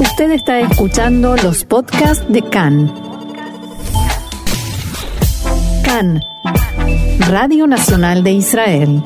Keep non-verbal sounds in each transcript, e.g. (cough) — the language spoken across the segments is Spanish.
Usted está escuchando los podcasts de CAN. CAN, Radio Nacional de Israel.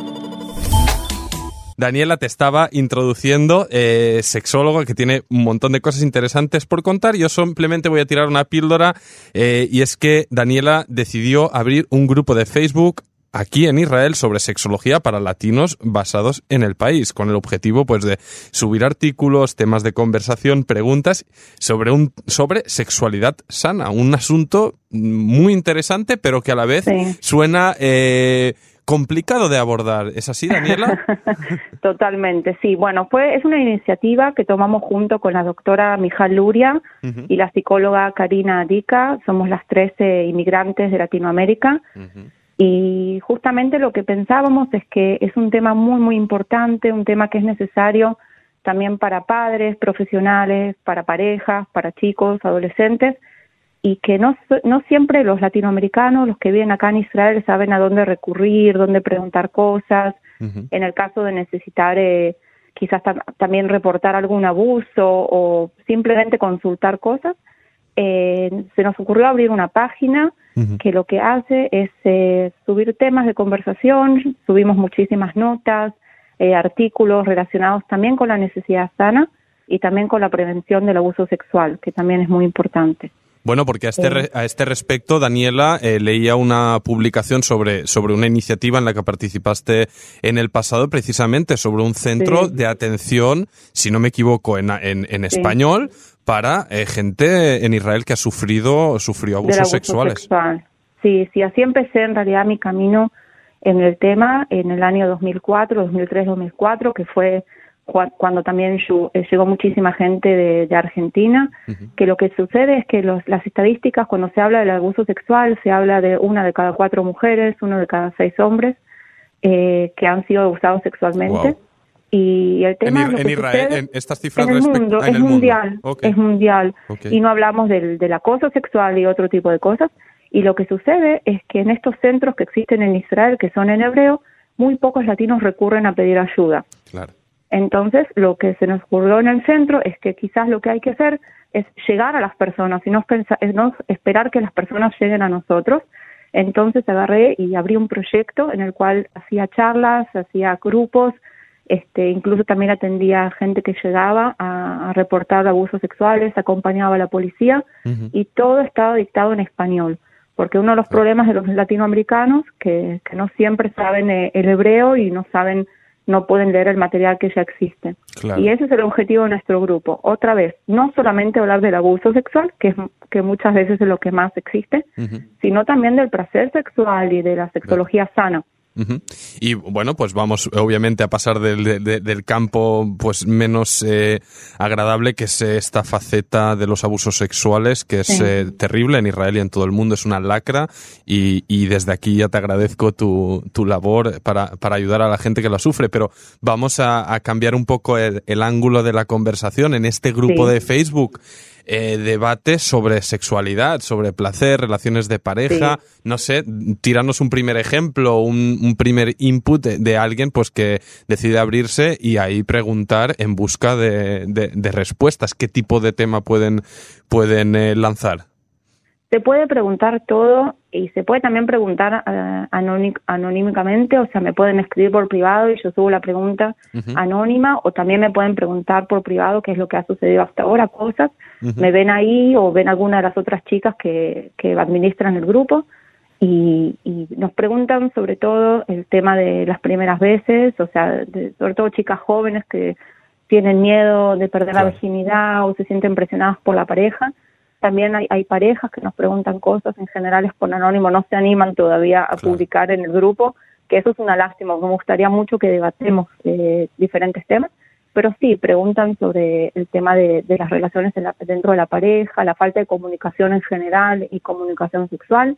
Daniela te estaba introduciendo, eh, sexólogo, que tiene un montón de cosas interesantes por contar. Yo simplemente voy a tirar una píldora eh, y es que Daniela decidió abrir un grupo de Facebook aquí en Israel sobre sexología para latinos basados en el país, con el objetivo pues de subir artículos, temas de conversación, preguntas sobre un sobre sexualidad sana, un asunto muy interesante, pero que a la vez suena eh, complicado de abordar. ¿Es así, Daniela? (laughs) Totalmente, sí. Bueno, fue es una iniciativa que tomamos junto con la doctora Mijal Luria y la psicóloga Karina Adica. Somos las 13 inmigrantes de Latinoamérica. Y justamente lo que pensábamos es que es un tema muy, muy importante, un tema que es necesario también para padres, profesionales, para parejas, para chicos, adolescentes, y que no, no siempre los latinoamericanos, los que viven acá en Israel, saben a dónde recurrir, dónde preguntar cosas, en el caso de necesitar eh, quizás también reportar algún abuso o simplemente consultar cosas. Eh, se nos ocurrió abrir una página que lo que hace es eh, subir temas de conversación, subimos muchísimas notas, eh, artículos relacionados también con la necesidad sana y también con la prevención del abuso sexual, que también es muy importante. Bueno, porque a este, a este respecto, Daniela, eh, leía una publicación sobre, sobre una iniciativa en la que participaste en el pasado, precisamente sobre un centro de atención, si no me equivoco, en, en, español, para eh, gente en Israel que ha sufrido sufrió abusos sexuales. Sí, sí, así empecé en realidad mi camino en el tema en el año 2004, 2003, 2004, que fue cuando también eh, llegó muchísima gente de, Argentina, que lo que sucede es que los, las estadísticas, cuando se habla del abuso sexual, se habla de una de cada cuatro mujeres, uno de cada seis hombres eh, que han sido abusados sexualmente. Y el tema en, Israel, estas cifras en el mundo, es, mundial, es mundial, y no hablamos del, del acoso sexual y otro tipo de cosas. Y lo que sucede es que en estos centros que existen en Israel, que son en hebreo, muy pocos latinos recurren a pedir ayuda. Claro. Entonces, lo que se nos ocurrió en el centro es que quizás lo que hay que hacer es llegar a las personas y no, no esperar que las personas lleguen a nosotros. Entonces agarré y abrí un proyecto en el cual hacía charlas, hacía grupos, este, incluso también atendía gente que llegaba a, reportar abusos sexuales, acompañaba a la policía y todo estaba dictado en español. Porque uno de los problemas de los latinoamericanos que, que no siempre saben eh, el hebreo y no saben no pueden leer el material que ya existe. Y ese es el objetivo de nuestro grupo. Otra vez, no solamente hablar del abuso sexual, que, es, que muchas veces es lo que más existe, sino también del placer sexual y de la sexología sana. Y bueno, pues vamos obviamente a pasar del, del campo pues menos eh, agradable que es esta faceta de los abusos sexuales que es eh, terrible en Israel y en todo el mundo, es una lacra. Y, y desde aquí ya te agradezco tu, tu labor para, para, ayudar a la gente que la sufre, pero vamos a, a cambiar un poco el, el, ángulo de la conversación. En este grupo de Facebook eh, debates sobre sexualidad, sobre placer, relaciones de pareja. No sé, tiranos un primer ejemplo, un, un primer input de, alguien pues que decide abrirse y ahí preguntar en busca de, de, respuestas. ¿Qué tipo de tema pueden, pueden eh, lanzar? Se puede preguntar todo y se puede también preguntar uh, anónimamente, o sea, me pueden escribir por privado y yo subo la pregunta anónima, o también me pueden preguntar por privado qué es lo que ha sucedido hasta ahora, cosas, me ven ahí o ven alguna de las otras chicas que, que administran el grupo y, y, nos preguntan sobre todo el tema de las primeras veces, o sea, sobre todo chicas jóvenes que tienen miedo de perder la virginidad o se sienten presionadas por la pareja también hay, hay parejas que nos preguntan cosas, en general es por anónimo, no se animan todavía a publicar en el grupo, que eso es una lástima, me gustaría mucho que debatemos eh, diferentes temas, pero sí, preguntan sobre el tema de, las relaciones dentro de la pareja, la falta de comunicación en general y comunicación sexual,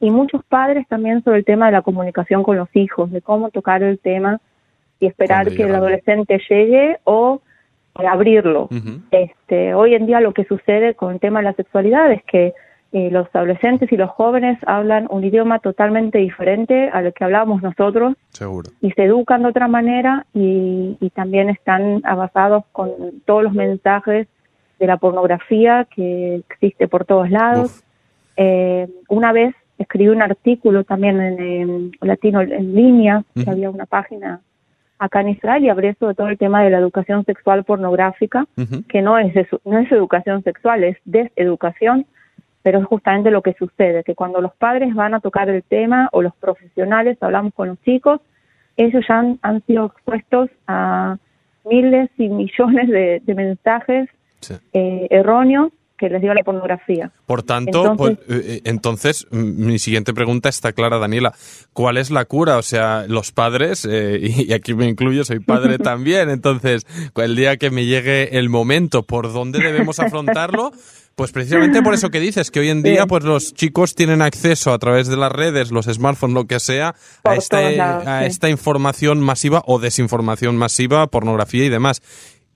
y muchos padres también sobre el tema de la comunicación con los hijos, de cómo tocar el tema y esperar que el adolescente llegue o abrirlo. este, hoy en día lo que sucede con el tema de la sexualidad es que eh, los adolescentes y los jóvenes hablan un idioma totalmente diferente al que hablábamos nosotros Seguro. y se educan de otra manera y, y también están abasados con todos los mensajes de la pornografía que existe por todos lados. Eh, una vez escribí un artículo también en, latino en línea, que había una página acá en Israel y hablé sobre todo el tema de la educación sexual pornográfica, que no es, no es educación sexual, es deseducación, pero es justamente lo que sucede, que cuando los padres van a tocar el tema o los profesionales hablamos con los chicos, ellos ya han, sido expuestos a miles y millones de, mensajes eh, erróneos que les dio la pornografía. Por tanto, pues, entonces, eh, mi siguiente pregunta está clara, Daniela. ¿Cuál es la cura? O sea, los padres, eh, (laughs) y aquí me incluyo, soy padre (laughs) también, entonces, el día que me llegue el momento, ¿por dónde debemos afrontarlo? Pues precisamente por eso que dices, que hoy en día pues los chicos tienen acceso a través de las redes, los smartphones, lo que sea, a, esta, a esta información masiva o desinformación masiva, pornografía y demás.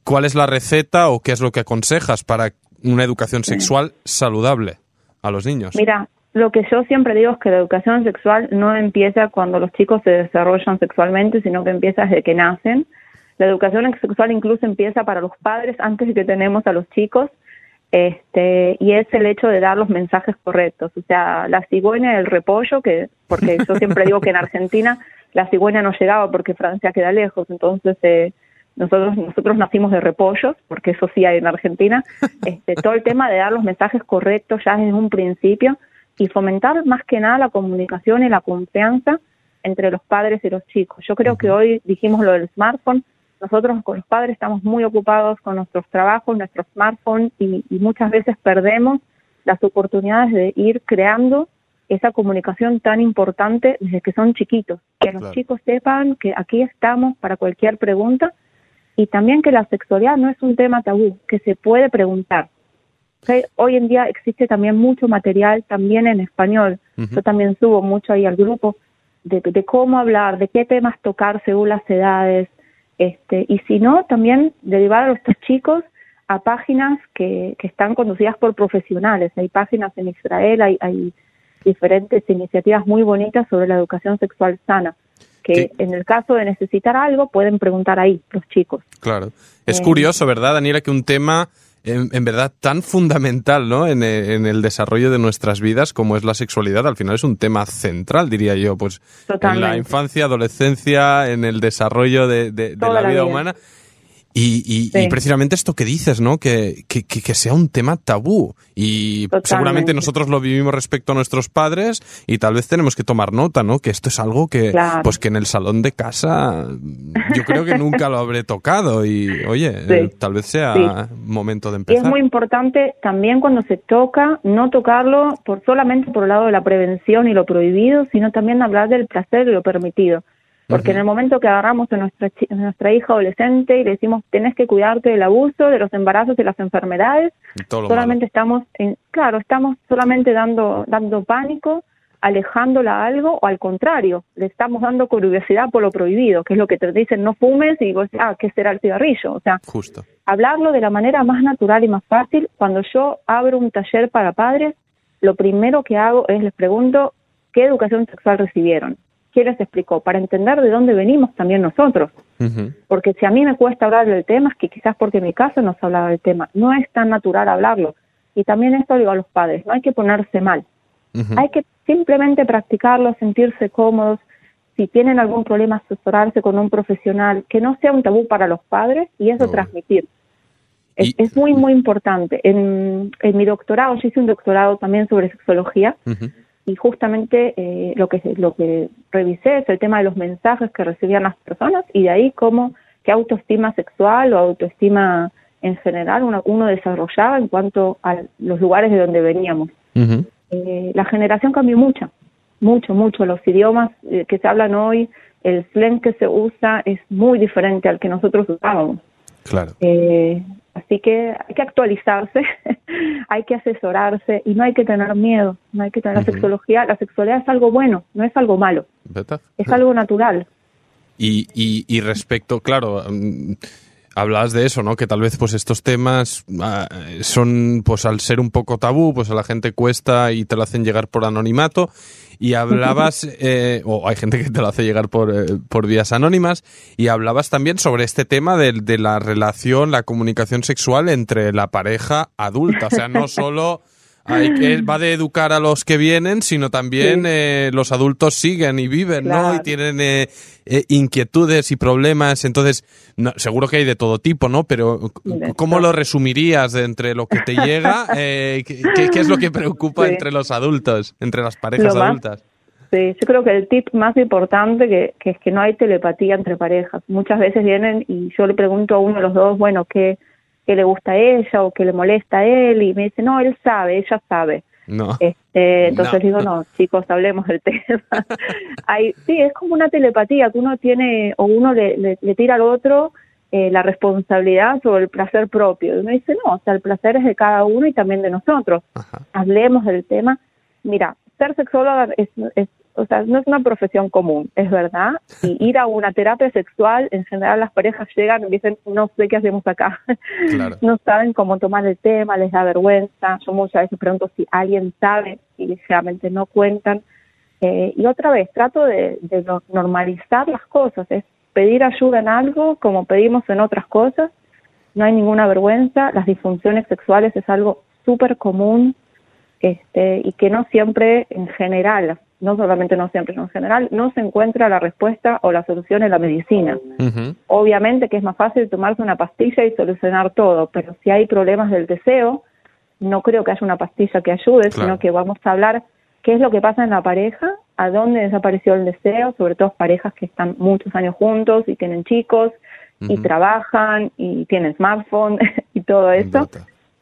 ¿Cuál es la receta o qué es lo que aconsejas para una educación sexual saludable a los niños? Mira, lo que yo siempre digo es que la educación sexual no empieza cuando los chicos se desarrollan sexualmente, sino que empieza desde que nacen. La educación sexual incluso empieza para los padres antes de que tenemos a los chicos, este, y es el hecho de dar los mensajes correctos. O sea, la cigüeña y el repollo, que, porque yo siempre digo que en (laughs) Argentina la cigüeña no llegaba porque Francia queda lejos, entonces eh, nosotros, nosotros nacimos de repollos, porque eso sí hay en Argentina. (laughs) Este, todo el tema de dar los mensajes correctos ya desde un principio y fomentar más que nada la comunicación y la confianza entre los padres y los chicos. Yo creo que hoy dijimos lo del smartphone. Nosotros con los padres estamos muy ocupados con nuestros trabajos, nuestros smartphones y, muchas veces perdemos las oportunidades de ir creando esa comunicación tan importante desde que son chiquitos. Que los chicos sepan que aquí estamos para cualquier pregunta y también que la sexualidad no es un tema tabú, que se puede preguntar. Hoy en día existe también mucho material también en español. Yo también subo mucho ahí al grupo de, cómo hablar, de qué temas tocar según las edades. Este, y si no, también derivar a nuestros chicos a páginas que, que están conducidas por profesionales. Hay páginas en Israel, hay, hay diferentes iniciativas muy bonitas sobre la educación sexual sana que en el caso de necesitar algo pueden preguntar ahí los chicos. Claro. Es eh, curioso, ¿verdad, Daniela, que un tema en, verdad tan fundamental ¿no? En, el desarrollo de nuestras vidas como es la sexualidad, al final es un tema central, diría yo, pues en la infancia, adolescencia, en el desarrollo de, la, vida humana. Y, precisamente esto que dices, ¿no? Que, que, que, sea un tema tabú. Y seguramente nosotros lo vivimos respecto a nuestros padres y tal vez tenemos que tomar nota, ¿no? Que esto es algo que, pues que en el salón de casa yo creo que nunca lo habré tocado y, oye, eh, tal vez sea momento de empezar. Y es muy importante también cuando se toca, no tocarlo por solamente por el lado de la prevención y lo prohibido, sino también hablar del placer y lo permitido. Porque en el momento que agarramos a nuestra, nuestra hija adolescente y le decimos, tenés que cuidarte del abuso, de los embarazos y las enfermedades, solamente estamos, en, claro, estamos solamente dando, dando pánico, alejándola a algo, o al contrario, le estamos dando curiosidad por lo prohibido, que es lo que te dicen, no fumes, y vos, ah, ¿qué será el cigarrillo? O sea, Justo. hablarlo de la manera más natural y más fácil. Cuando yo abro un taller para padres, lo primero que hago es les pregunto, ¿qué educación sexual recibieron? ¿Quién les explicó? Para entender de dónde venimos también nosotros. Porque si a mí me cuesta hablar del tema, es que quizás porque en mi casa no se hablaba del tema. No es tan natural hablarlo. Y también esto digo a los padres, no hay que ponerse mal. Hay que simplemente practicarlo, sentirse cómodos. Si tienen algún problema, asesorarse con un profesional, que no sea un tabú para los padres y eso transmitir. Es, muy, muy importante. En, en, mi doctorado, yo hice un doctorado también sobre sexología y justamente eh, lo que lo que revisé es el tema de los mensajes que recibían las personas y de ahí cómo qué autoestima sexual o autoestima en general uno, uno desarrollaba en cuanto a los lugares de donde veníamos. Eh, la generación cambió mucho, mucho, mucho. Los idiomas eh, que se hablan hoy, el slang que se usa es muy diferente al que nosotros usábamos. Claro. Así que hay que actualizarse, (laughs) hay que asesorarse y no hay que tener miedo, no hay que tener la sexología. La sexualidad es algo bueno, no es algo malo. Es algo natural. Y, y, respecto, claro, mm, hablabas de eso, ¿no? Que tal vez pues estos temas ah, son, pues al ser un poco tabú, pues a la gente cuesta y te lo hacen llegar por anonimato. Y hablabas, (laughs) eh, o hay gente que te lo hace llegar por, eh, por vías anónimas, y hablabas también sobre este tema de, de la relación, la comunicación sexual entre la pareja adulta. O sea, no (laughs) solo hay que, (gasps) va de educar a los que vienen, sino también eh, los adultos siguen y viven, ¿no? Y tienen eh, eh, inquietudes y problemas. Entonces, seguro que hay de todo tipo, ¿no? Pero, ¿cómo lo resumirías de entre lo que te llega? (laughs) ¿qué, es lo que preocupa entre los adultos, entre las parejas adultas? Sí, yo creo que el tip más importante que, que es que no hay telepatía entre parejas. Muchas veces vienen y yo le pregunto a uno de los dos, bueno, ¿qué, que le gusta a ella o que le molesta a él y me dice, no, él sabe, ella sabe. No. Este, entonces digo, no, chicos, hablemos del (laughs) tema. Hay, sí, es como una telepatía que uno tiene o uno le, le, tira al otro eh, la responsabilidad sobre el placer propio. Y uno dice, no, o sea, el placer es de cada uno y también de nosotros. Hablemos del tema. Mira, ser sexóloga es, es o sea, no es una profesión común, es verdad. Y (laughs) ir a una terapia sexual, en general las parejas llegan y dicen, no sé qué hacemos acá. (laughs) no saben cómo tomar el tema, les da vergüenza. Yo muchas veces pregunto si alguien sabe y ligeramente no cuentan. Eh, y otra vez, trato de, de normalizar las cosas, es pedir ayuda en algo como pedimos en otras cosas. No hay ninguna vergüenza. Las disfunciones sexuales es algo súper común este, y que no siempre en general no solamente no siempre, sino en general, no se encuentra la respuesta o la solución en la medicina. Obviamente que es más fácil tomarse una pastilla y solucionar todo, pero si hay problemas del deseo, no creo que haya una pastilla que ayude, sino que vamos a hablar qué es lo que pasa en la pareja, a dónde desapareció el deseo, sobre todo parejas que están muchos años juntos y tienen chicos y trabajan y tienen smartphone (laughs) y todo eso.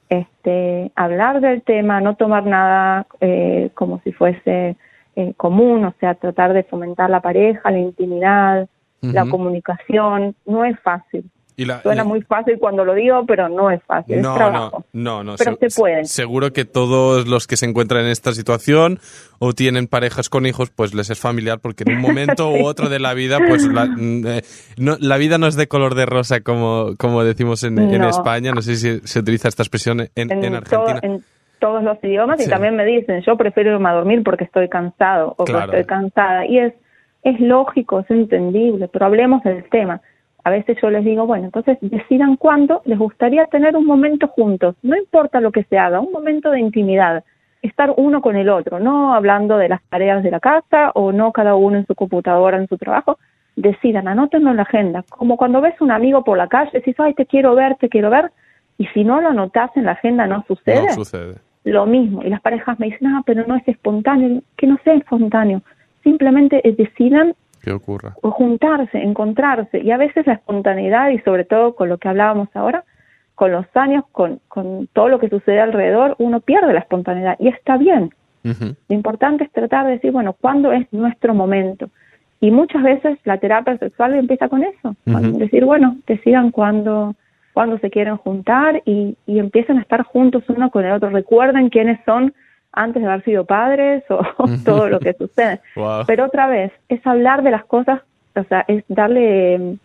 Este, hablar del tema, no tomar nada eh, como si fuese eh, común, o sea, tratar de fomentar la pareja, la intimidad, la comunicación, no es fácil. Suena muy fácil cuando lo digo, pero no es fácil. No, es trabajo. no, no, no. Pero se, puede. Seguro que todos los que se encuentran en esta situación o tienen parejas con hijos, pues les es familiar porque en un momento (laughs) u otro de la vida, pues la, mm, eh, no, la vida no es de color de rosa como, como decimos en, España. No sé si se utiliza esta expresión en, en, Argentina todos los idiomas y también me dicen, yo prefiero irme a dormir porque estoy cansado o porque estoy cansada. Y es, es lógico, es entendible, pero hablemos del tema. A veces yo les digo, bueno, entonces decidan cuándo les gustaría tener un momento juntos, no importa lo que se haga, un momento de intimidad, estar uno con el otro, no hablando de las tareas de la casa o no cada uno en su computadora, en su trabajo, decidan, anótenlo en la agenda, como cuando ves un amigo por la calle, decís, ay, te quiero ver, te quiero ver, y si no lo anotás en la agenda no sucede. No sucede lo mismo. Y las parejas me dicen, ah, pero no es espontáneo. Que no sea espontáneo. Simplemente decidan que ocurra. O juntarse, encontrarse. Y a veces la espontaneidad, y sobre todo con lo que hablábamos ahora, con los años, con, con todo lo que sucede alrededor, uno pierde la espontaneidad. Y está bien. Lo importante es tratar de decir, bueno, ¿cuándo es nuestro momento? Y muchas veces la terapia sexual empieza con eso. Decir, bueno, decidan cuándo cuando se quieren juntar y, y empiezan a estar juntos uno con el otro. Recuerden quiénes son antes de haber sido padres o (laughs) todo lo que sucede. Pero otra vez, es hablar de las cosas, o sea, es darle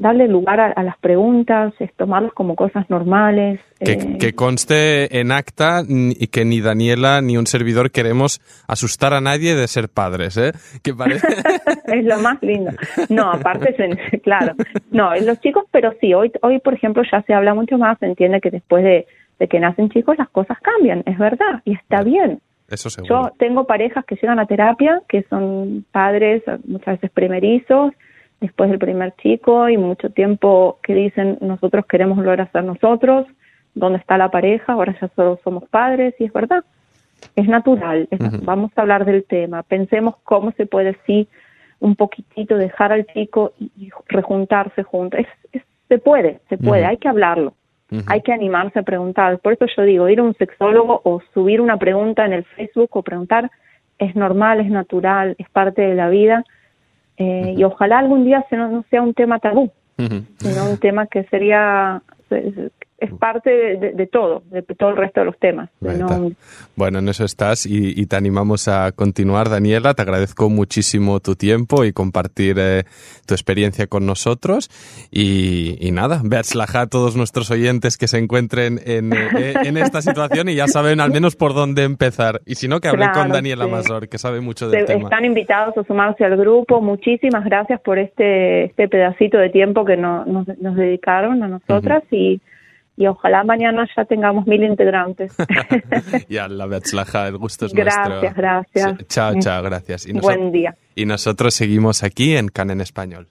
darle lugar a, las preguntas, es tomarlas como cosas normales. Que, eh. que, conste en acta y que ni Daniela ni un servidor queremos asustar a nadie de ser padres, ¿eh? Que parece... (laughs) es lo más lindo. No, aparte, (laughs) claro. No, los chicos, pero sí, hoy, hoy por ejemplo ya se habla mucho más, se entiende que después de, de que nacen chicos las cosas cambian, es verdad, y está bien. Eso seguro. Yo tengo parejas que llegan a terapia, que son padres muchas veces primerizos, después del primer chico y mucho tiempo que dicen nosotros queremos volver a ser nosotros, ¿dónde está la pareja? Ahora ya solo somos padres y es verdad, es natural, vamos a hablar del tema, pensemos cómo se puede sí un poquitito dejar al chico y, rejuntarse juntos, se puede, se puede, hay que hablarlo. Hay que animarse a preguntar. Por eso yo digo, ir a un sexólogo o subir una pregunta en el Facebook o preguntar es normal, es natural, es parte de la vida eh, y ojalá algún día no, sea un tema tabú, sino un tema que sería, es, parte de, todo, de todo el resto de los temas. Bueno, en eso estás y, te animamos a continuar, Daniela. Te agradezco muchísimo tu tiempo y compartir eh, tu experiencia con nosotros. Y, y nada, a todos nuestros oyentes que se encuentren en, eh, (laughs) en, esta situación y ya saben al menos por dónde empezar. Y si no, que hablen con Daniela Mazor, que sabe mucho del tema. Están invitados a sumarse al grupo. Muchísimas gracias por este, este pedacito de tiempo que nos, nos dedicaron a nosotras y y ojalá mañana ya tengamos mil integrantes. (laughs) ya, la Betzlaja, el gusto es gracias, nuestro. Gracias, Chao, chao, gracias. Y Buen día. Y nosotros seguimos aquí en CAN en Español.